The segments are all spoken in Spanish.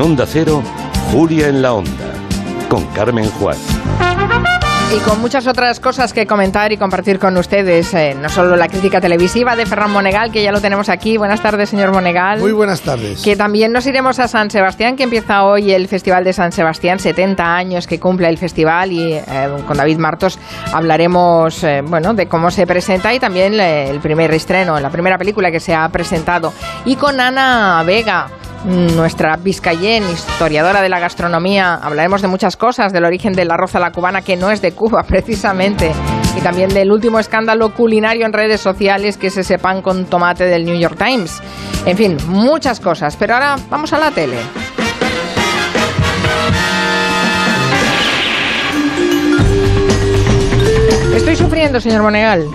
En Onda Cero, Julia en la Onda, con Carmen Juan. Y con muchas otras cosas que comentar y compartir con ustedes, eh, no solo la crítica televisiva de Ferran Monegal, que ya lo tenemos aquí. Buenas tardes, señor Monegal. Muy buenas tardes. Que también nos iremos a San Sebastián, que empieza hoy el Festival de San Sebastián, 70 años que cumple el festival y eh, con David Martos hablaremos eh, bueno, de cómo se presenta y también el primer estreno, la primera película que se ha presentado. Y con Ana Vega nuestra Vizcayen, historiadora de la gastronomía. Hablaremos de muchas cosas, del origen del arroz a la cubana, que no es de Cuba precisamente, y también del último escándalo culinario en redes sociales, que es ese pan con tomate del New York Times. En fin, muchas cosas. Pero ahora vamos a la tele. Estoy sufriendo, señor Monegal.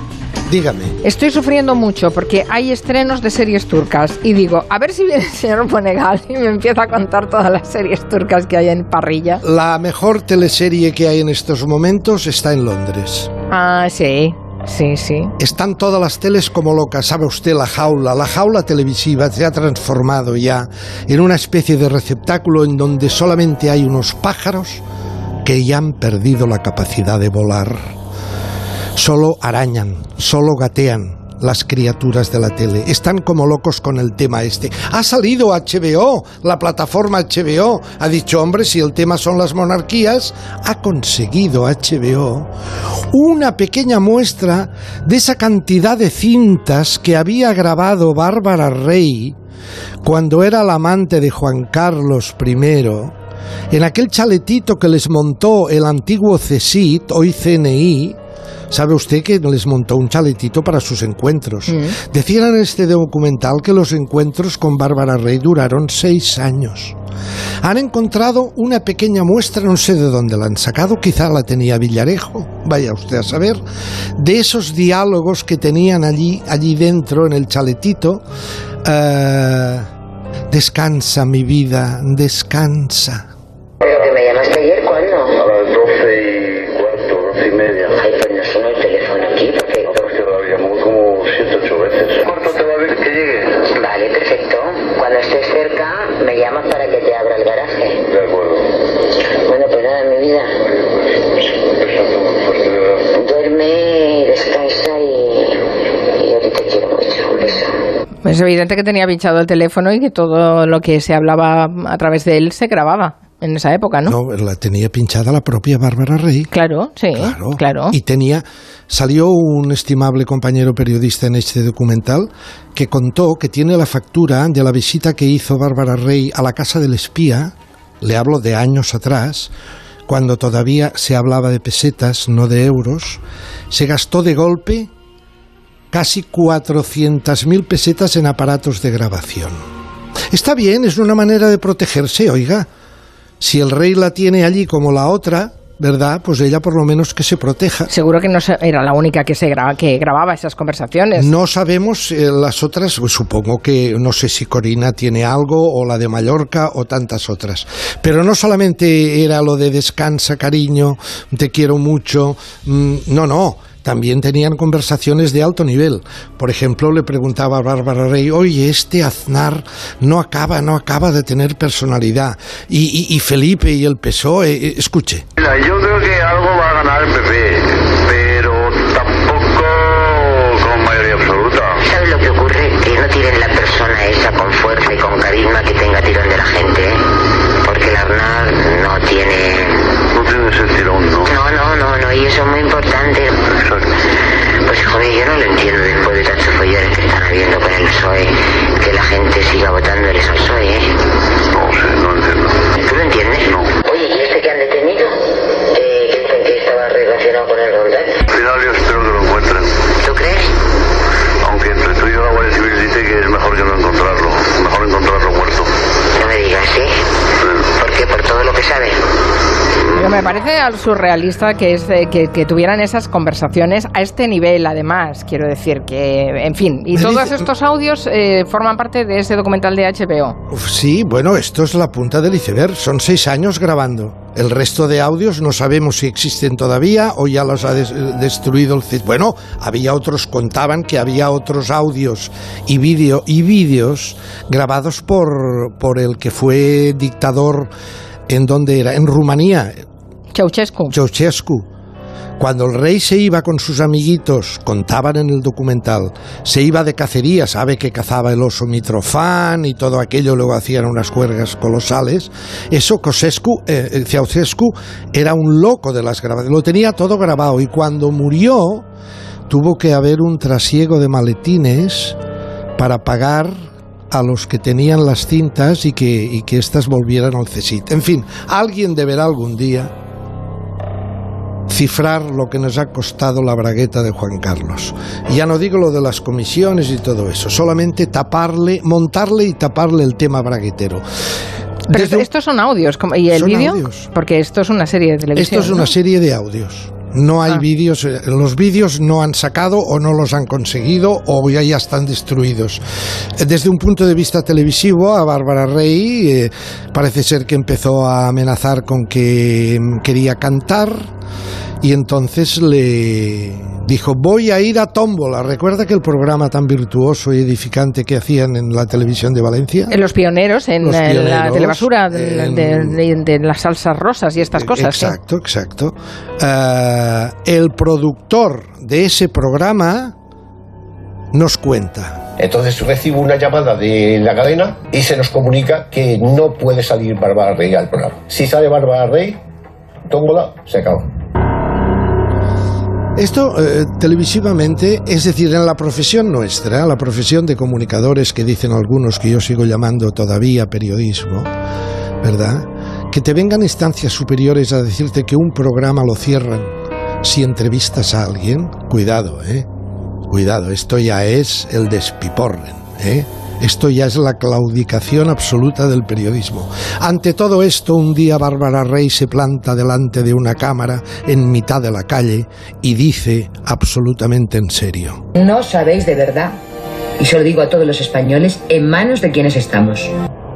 Dígame. Estoy sufriendo mucho porque hay estrenos de series turcas y digo, a ver si viene el señor Monegal y me empieza a contar todas las series turcas que hay en parrilla. La mejor teleserie que hay en estos momentos está en Londres. Ah, sí. Sí, sí. Están todas las teles como locas. Sabe usted, la jaula. La jaula televisiva se ha transformado ya en una especie de receptáculo en donde solamente hay unos pájaros que ya han perdido la capacidad de volar. Solo arañan, solo gatean las criaturas de la tele. Están como locos con el tema este. Ha salido HBO, la plataforma HBO. Ha dicho, hombre, si el tema son las monarquías, ha conseguido HBO una pequeña muestra de esa cantidad de cintas que había grabado Bárbara Rey cuando era la amante de Juan Carlos I en aquel chaletito que les montó el antiguo CESIT, hoy CNI, sabe usted que les montó un chaletito para sus encuentros. Mm. Decían en este documental que los encuentros con Bárbara Rey duraron seis años. Han encontrado una pequeña muestra, no sé de dónde la han sacado, quizá la tenía Villarejo, vaya usted a saber, de esos diálogos que tenían allí, allí dentro en el chaletito. Eh, descansa mi vida, descansa. ¿Pero que me llamaste ayer cuándo? ¿Cuánto te va a ver que llegue? Vale, perfecto. Cuando estés cerca, me llamas para que te abra el garaje. De acuerdo. Bueno, pues nada, mi vida. Duerme, descansa y... Y yo te quiero mucho. Un beso. Es evidente que tenía pinchado el teléfono y que todo lo que se hablaba a través de él se grababa en esa época, ¿no? No, la tenía pinchada la propia Bárbara Rey. Claro, sí, Claro. claro. Y tenía, salió un estimable compañero periodista en este documental que contó que tiene la factura de la visita que hizo Bárbara Rey a la casa del espía, le hablo de años atrás, cuando todavía se hablaba de pesetas, no de euros, se gastó de golpe casi 400.000 pesetas en aparatos de grabación. Está bien, es una manera de protegerse, oiga. Si el rey la tiene allí como la otra, ¿verdad? Pues ella por lo menos que se proteja. Seguro que no era la única que se graba, que grababa esas conversaciones. No sabemos eh, las otras, pues supongo que no sé si Corina tiene algo o la de Mallorca o tantas otras. Pero no solamente era lo de descansa, cariño, te quiero mucho, mm, no, no. También tenían conversaciones de alto nivel. Por ejemplo, le preguntaba a Bárbara Rey, oye, este Aznar no acaba, no acaba de tener personalidad. Y, Felipe y el PSOE, eh, escuche. Mira, yo creo que algo va el que la gente siga votándoles al PSOE, parece al surrealista que, es, eh, que, que tuvieran esas conversaciones a este nivel, además. Quiero decir que, en fin, y todos dice- estos audios eh, forman parte de ese documental de HBO. Uf, sí, bueno, esto es la punta del iceberg. Son seis años grabando. El resto de audios no sabemos si existen todavía o ya los ha des- destruido el CIS. Bueno, había otros, contaban que había otros audios y vídeo y vídeos grabados por, por el que fue dictador en donde era, en Rumanía, Ceausescu. Cuando el rey se iba con sus amiguitos, contaban en el documental, se iba de cacería, sabe que cazaba el oso Mitrofán y todo aquello, luego hacían unas juergas colosales. Eso eh, Ceausescu era un loco de las grabaciones, lo tenía todo grabado y cuando murió tuvo que haber un trasiego de maletines para pagar a los que tenían las cintas y que, y que éstas volvieran al CSIT. En fin, alguien deberá algún día cifrar lo que nos ha costado la bragueta de Juan Carlos. Ya no digo lo de las comisiones y todo eso, solamente taparle, montarle y taparle el tema braguetero. Pero Desde estos son audios. ¿Y el vídeo? Porque esto es una serie de televisión. Esto es una serie de audios. No hay Ah. vídeos, eh, los vídeos no han sacado o no los han conseguido o ya, ya están destruidos. Eh, Desde un punto de vista televisivo, a Bárbara Rey eh, parece ser que empezó a amenazar con que mm, quería cantar y entonces le dijo voy a ir a Tómbola. ¿Recuerda que el programa tan virtuoso y edificante que hacían en la televisión de Valencia? En los pioneros, en, Los eh, la telebasura de, en- de- de- de las salsas rosas y estas cosas. sí. Exacto, exacto. Eh, el productor de ese programa nos cuenta. Entonces recibo una llamada de la cadena y se nos comunica que no puede salir Bárbara Rey al programa. Si sale Bárbara Rey, tómbola, se acabó. Esto eh, televisivamente, es decir, en la profesión nuestra, la profesión de comunicadores que dicen algunos que yo sigo llamando todavía periodismo, ¿verdad? Que te vengan instancias superiores a decirte que un programa lo cierran si entrevistas a alguien, cuidado, ¿eh? Cuidado, esto ya es el despiporren, ¿eh? Esto ya es la claudicación absoluta del periodismo. Ante todo esto, un día Bárbara Rey se planta delante de una cámara en mitad de la calle y dice absolutamente en serio. No sabéis de verdad, y se lo digo a todos los españoles, en manos de quienes estamos.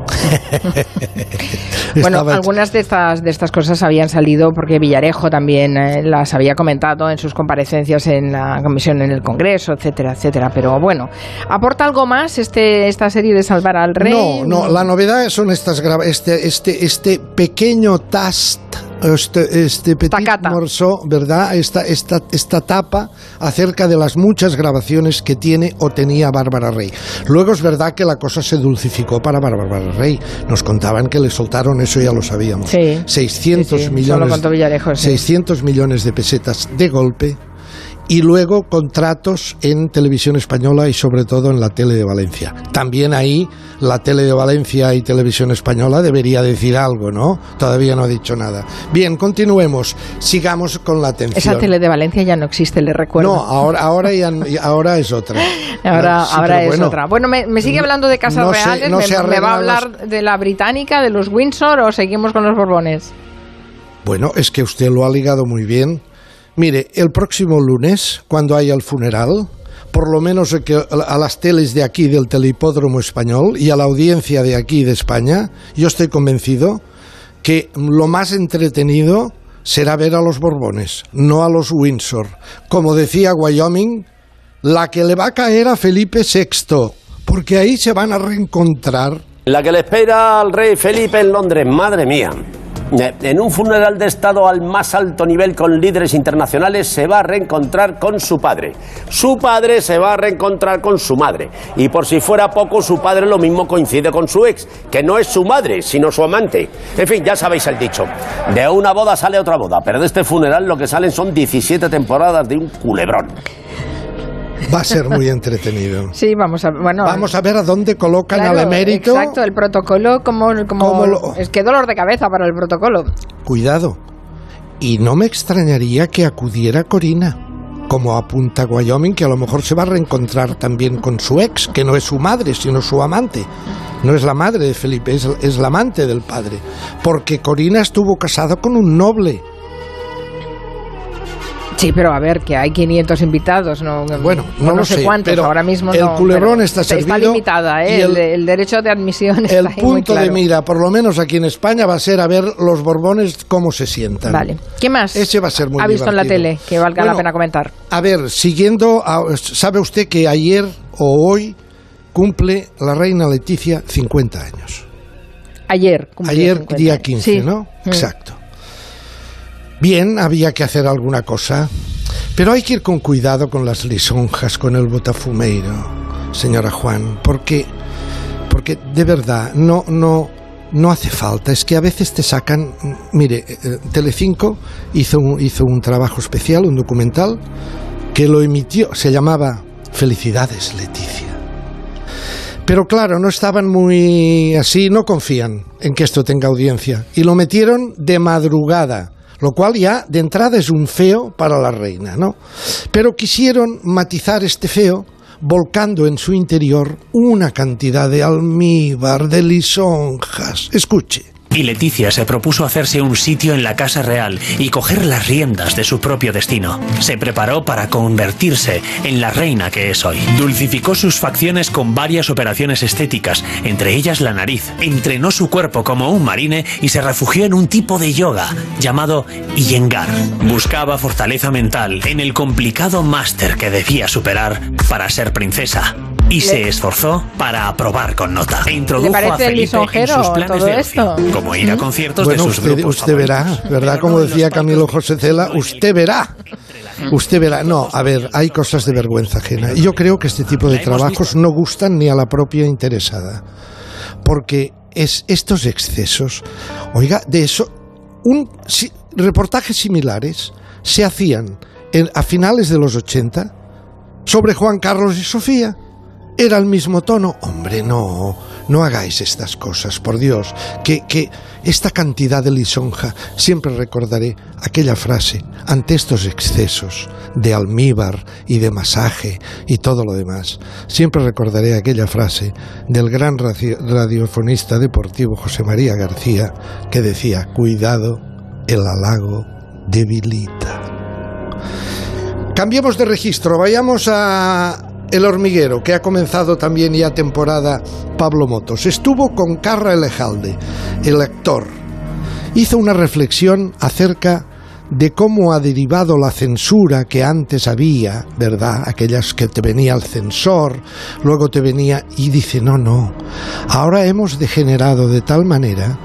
Bueno, algunas de estas, de estas cosas habían salido porque Villarejo también eh, las había comentado en sus comparecencias en la comisión en el Congreso, etcétera, etcétera. Pero bueno, ¿aporta algo más este, esta serie de Salvar al Rey? No, no, la novedad son estas este, este, este pequeño tast, este, este petit morceau, ¿verdad? Esta, esta, esta tapa acerca de las muchas grabaciones que tiene o tenía Bárbara Rey. Luego es verdad que la cosa se dulcificó para Bárbara Rey. Nos contaban que le soltaron, eso ya lo sabíamos. Sí. 600 Sí, sí, eso lo millones. sí. 600 millones de pesetas de golpe y luego contratos en televisión española y sobre todo en la tele de Valencia. También ahí la tele de Valencia y televisión española debería decir algo, ¿no? Todavía no ha dicho nada. Bien, continuemos. Sigamos con la atención. Esa tele de Valencia ya no existe, le recuerdo. No, ahora, ahora, ya, ahora es otra. Ahora, Sí, ahora es bueno, otra. Bueno, me, me sigue hablando de casas no reales. no me, va a hablar de la británica, de los Windsor o seguimos con los Borbones? Bueno, es que usted lo ha ligado muy bien. Mire, el próximo lunes, cuando haya el funeral, por lo menos a las teles de aquí del Telehipódromo Español y a la audiencia de aquí de España, yo estoy convencido que lo más entretenido será ver a los Borbones, no a los Windsor. Como decía Wyoming, la que le va a caer a Felipe VI, porque ahí se van a reencontrar. La que le espera al rey Felipe en Londres, madre mía. En un funeral de Estado al más alto nivel con líderes internacionales se va a reencontrar con su padre. Su padre se va a reencontrar con su madre. Y por si fuera poco, su padre lo mismo coincide con su ex, que no es su madre, sino su amante. En fin, ya sabéis el dicho. De una boda sale otra boda, pero de este funeral lo que salen son 17 temporadas de un culebrón. Va a ser muy entretenido. Sí, vamos a, bueno, Vamos a ver a dónde colocan claro, al emérito. Exacto, el protocolo, como, como ¿Cómo lo- es que dolor de cabeza para el protocolo. Cuidado. Y no me extrañaría que acudiera Corina. como apunta Wyoming, que a lo mejor se va a reencontrar también con su ex, que no es su madre, sino su amante. No es la madre de Felipe, es, es la amante del padre. Porque Corina estuvo casada con un noble. Sí, pero a ver, que hay 500 invitados, no, Bueno, no o lo sé sé, cuántos, pero ahora mismo el no, culebrón está Está servido limitada, ¿eh? el, el- derecho de admisión está El ahí muy punto de claro. mira, por lo menos aquí en España, va a ser a ver los Borbones cómo se sientan. Vale. ¿Qué más Ese va a ser muy ha visto en la divertido. tele que valga la Bueno, pena comentar? A ver, siguiendo, a- ¿sabe usted que ayer o hoy cumple la reina Leticia 50 años? Ayer. Ayer 50 día años. 15, Sí. ¿no? Mm. Exacto. Bien, había que hacer alguna cosa, pero hay que ir con cuidado con las lisonjas, con el botafumeiro, señora Juan, porque, porque de verdad no, no, no hace falta. Es que a veces te sacan, mire, eh, Telecinco hizo un, hizo un trabajo especial, un documental que lo emitió, se llamaba Felicidades, Leticia. Pero claro, no estaban muy así, no confían en que esto tenga audiencia. Y lo metieron de madrugada, lo cual ya de entrada es un feo para la reina, ¿no? Pero quisieron matizar este feo volcando en su interior una cantidad de almíbar, de lisonjas. Escuche. Y Leticia se propuso hacerse un sitio en la Casa Real y coger las riendas de su propio destino. Se preparó para convertirse en la reina que es hoy. Dulcificó sus facciones con varias operaciones estéticas, entre ellas la nariz. Entrenó su cuerpo como un marine y se refugió en un tipo de yoga llamado Iyengar. Buscaba fortaleza mental en el complicado máster que debía superar para ser princesa. Y se esforzó para aprobar con nota. E introdujo parece a Felipe en lisonjero sus planes todo de ocio, esto? como ir a conciertos Bueno, de sus usted, grupos usted verá. ¿verdad? Como decía Camilo José Cela, usted verá. Usted verá. No, a ver, hay cosas de vergüenza ajena. Y Yo creo que este tipo de trabajos no gustan ni a la propia interesada. Porque es estos excesos, oiga, de eso, un, si- reportajes similares se hacían en- a finales de los 80 sobre Juan Carlos y Sofía. Era el mismo tono. Hombre, no, no hagáis estas cosas, por Dios. Que, que esta cantidad de lisonja, siempre recordaré aquella frase, ante estos excesos de almíbar y de masaje y todo lo demás, siempre recordaré aquella frase del gran radiofonista deportivo José María García, que decía, cuidado, el halago debilita. Cambiemos de registro, vayamos a El Hormiguero, que ha comenzado también ya temporada Pablo Motos. Estuvo con Carra Elejalde, el actor. Hizo una reflexión acerca de cómo ha derivado la censura que antes había, ¿verdad? Aquellas que te venía el censor, luego te venía y dice, no, no, ahora hemos degenerado de tal manera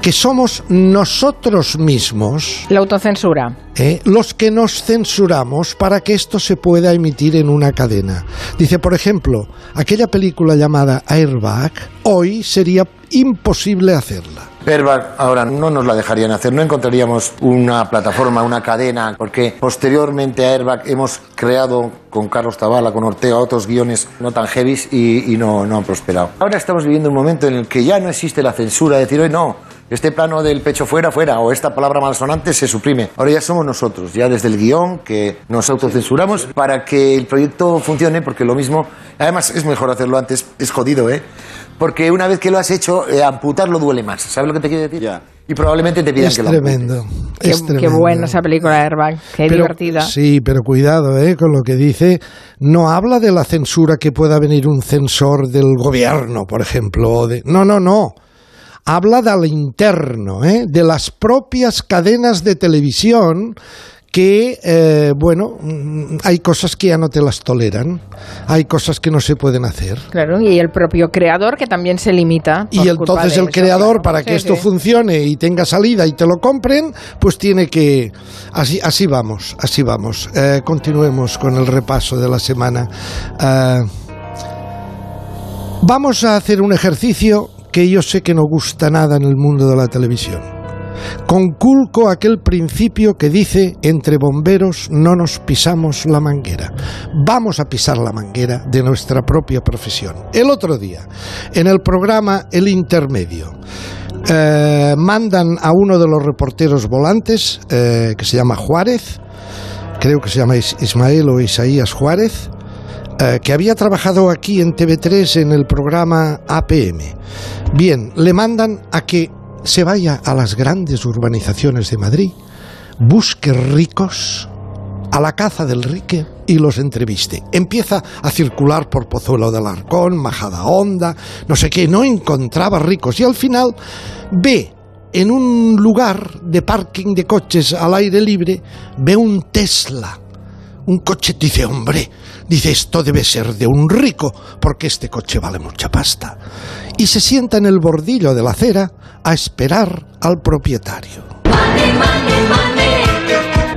que somos nosotros mismos La autocensura. ¿eh? los que nos censuramos para que esto se pueda emitir en una cadena. Dice, por ejemplo, aquella película llamada Airbag, hoy sería imposible hacerla. Airbag ahora no nos la dejarían hacer, no encontraríamos una plataforma, una cadena, porque posteriormente a Airbag hemos creado con Carlos Tabala, con Ortega, otros guiones no tan heavies y, y no, no han prosperado. Ahora estamos viviendo un momento en el que ya no existe la censura, de decir, hoy no, este plano del pecho fuera, fuera, o esta palabra malsonante se suprime. Ahora ya somos nosotros, ya desde el guion, que nos autocensuramos para que el proyecto funcione, porque lo mismo, además es mejor hacerlo antes, es jodido, ¿eh? Porque una vez que lo has hecho, eh, amputarlo duele más. ¿Sabes lo que te quiero decir? Y probablemente te pidan Es que lo tremendo. Qué, es qué tremendo. buena esa película Airbag, qué Pero- divertida. Sí, pero cuidado ¿eh? con lo que dice. No habla de la censura que pueda venir un censor del gobierno, por ejemplo. o de- No, no, no. Habla del interno, ¿eh? de las propias cadenas de televisión que, eh, bueno, mm, hay cosas que ya no te las toleran, hay cosas que no se pueden hacer. Claro, y el propio creador que también se limita. por Y entonces el eso, creador, claro. para que esto sí. funcione y tenga salida y te lo compren, pues tiene que... Así, así vamos, así vamos. Eh, continuemos con el repaso de la semana. Eh, vamos a hacer un ejercicio que yo sé que no gusta nada en el mundo de la televisión. Conculco aquel principio que dice entre bomberos no nos pisamos la manguera. Vamos a pisar la manguera de nuestra propia profesión. El otro día, en el programa El Intermedio, eh, mandan a uno de los reporteros volantes, eh, que se llama Juárez, creo que se llama Is- Ismael o Isaías Juárez, eh, que había trabajado aquí en TV3 en el programa APM. Bien, le mandan a que se vaya a las grandes urbanizaciones de Madrid, busque ricos a la caza del rique y los entreviste. Empieza a circular por Pozuelo del Arcón, Majada Honda, no sé qué, no encontraba ricos y al final ve en un lugar de parking de coches al aire libre, ve un Tesla. Un coche dice, hombre, dice, esto debe ser de un rico, porque este coche vale mucha pasta. Y se sienta en el bordillo de la acera a esperar al propietario.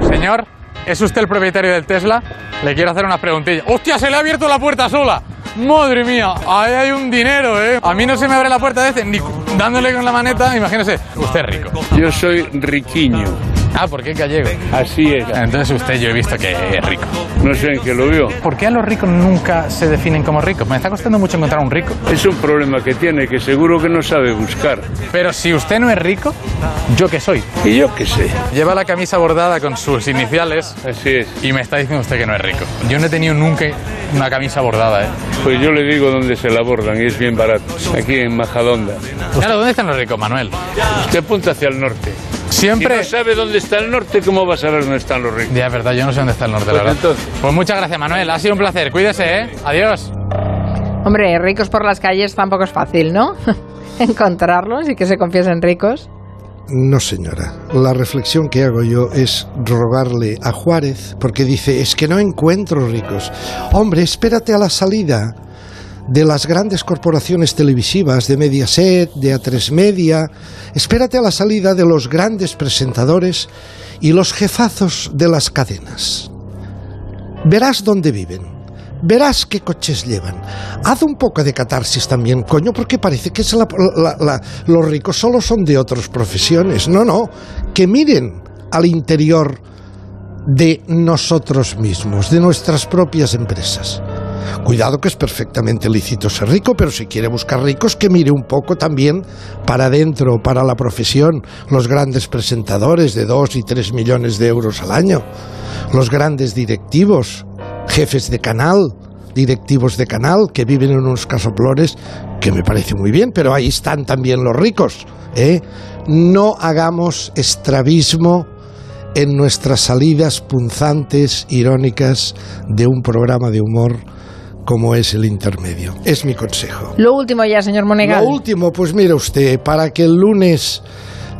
Señor, ¿es usted el propietario del Tesla? Le quiero hacer unas preguntillas. ¡Hostia, se le ha abierto la puerta sola! ¡Madre mía! Ahí hay un dinero, ¿eh? A mí no se me abre la puerta de este, ni dándole con la maneta, imagínese. Usted es rico. Yo soy riquiño. Ah, ¿por qué gallego? Así es. Entonces usted yo he visto que es rico. No sé en qué lo vio. ¿Por qué a los ricos nunca se definen como ricos? Me está costando mucho encontrar un rico. Es un problema que tiene que seguro que no sabe buscar. Pero si usted no es rico, ¿yo qué soy? Y yo qué sé. Lleva la camisa bordada con sus iniciales. Así es. Y me está diciendo usted que no es rico. Yo no he tenido nunca una camisa bordada, ¿eh? Pues yo le digo dónde se la bordan y es bien barato. Aquí en Majadonda. Claro, ¿dónde están los ricos, Manuel? Usted apunta hacia el norte. Siempre. Si no sabe dónde está el norte, ¿cómo va a saber dónde están los ricos? Ya, es verdad, yo no sé dónde está el norte, la Pues verdad. entonces. Pues muchas gracias, Manuel. Ha sido un placer. Cuídese, ¿eh? Adiós. Hombre, ricos por las calles tampoco es fácil, ¿no? Encontrarlos y que se confiesen ricos. No, señora. La reflexión que hago yo es rogarle a Juárez, porque dice, es que no encuentro ricos. Hombre, espérate a la salida de las grandes corporaciones televisivas, de Mediaset, de A3 Media. Espérate a la salida de los grandes presentadores y los jefazos de las cadenas. Verás dónde viven. Verás qué coches llevan. Haz un poco de catarsis también, coño, porque parece que los ricos solo son de otras profesiones. No, no. Que miren al interior de nosotros mismos, de nuestras propias empresas. Cuidado que es perfectamente lícito ser rico, pero si quiere buscar ricos, que mire un poco también para adentro, para la profesión, los grandes presentadores de dos y tres millones de euros al año, los grandes directivos, jefes de canal, directivos de canal que viven en unos casoplores, que me parece muy bien, pero ahí están también los ricos. ¿eh? No hagamos estrabismo en nuestras salidas punzantes, irónicas de un programa de humor como es el intermedio. Es mi consejo. Lo último ya, señor Monegal. Lo último, pues mire usted, para que el lunes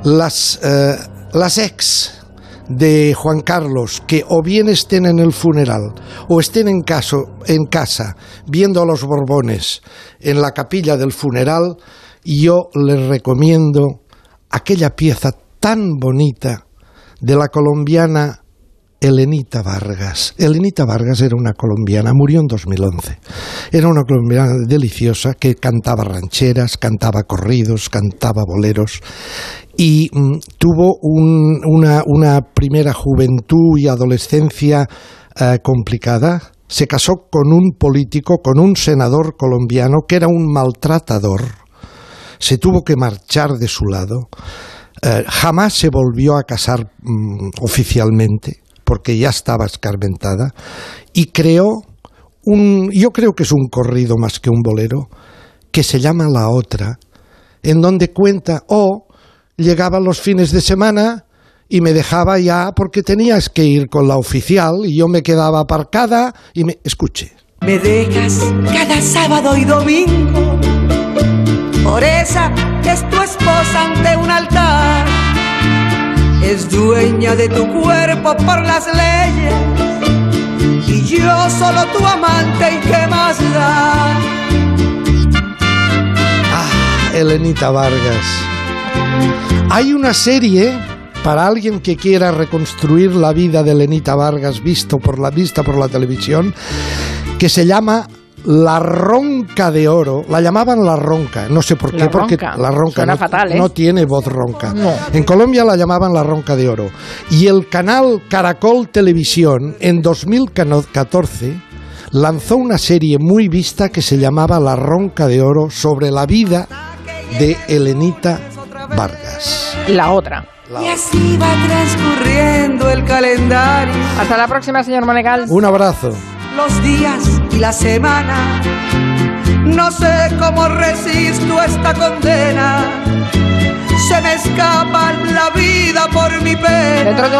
las, eh, las ex de Juan Carlos, que o bien estén en el funeral o estén en, caso, en casa viendo a los Borbones en la capilla del funeral, yo les recomiendo aquella pieza tan bonita de la colombiana Elenita Vargas. Elenita Vargas era una colombiana, murió en 2011. Era una colombiana deliciosa que cantaba rancheras, cantaba corridos, cantaba boleros y mm, tuvo un- una, una primera juventud y adolescencia eh, complicada. Se casó con un político, con un senador colombiano que era un maltratador. Se tuvo que marchar de su lado. Eh, jamás se volvió a casar mm, oficialmente porque ya estaba escarmentada y creó un, yo creo que es un corrido más que un bolero, que se llama La Otra, en donde cuenta, oh, llegaban los fines de semana y me dejaba ya porque tenías que ir con la oficial y yo me quedaba aparcada y me... Escuche. Me dejas cada sábado y domingo por esa es tu esposa ante un altar. Es dueña de tu cuerpo por las leyes y yo solo tu amante y qué más da. Elenita Vargas. Hay una serie para alguien que quiera reconstruir la vida de Elenita Vargas visto por la vista por la televisión que se llama La Ronca de Oro. La llamaban La Ronca, no sé por qué, La porque Ronca. la Ronca Suena no, fatal, ¿eh? no tiene voz ronca. No. En Colombia la llamaban La Ronca de Oro. Y el canal Caracol Televisión en 2014 lanzó una serie muy vista que se llamaba La Ronca de Oro sobre la vida de Elenita Vargas. La otra. Y así va transcurriendo el calendario. Hasta la próxima, señor Monegal. Un abrazo. Los días y la semana. No sé cómo resisto esta condena. Se me escapa la vida por mi pena.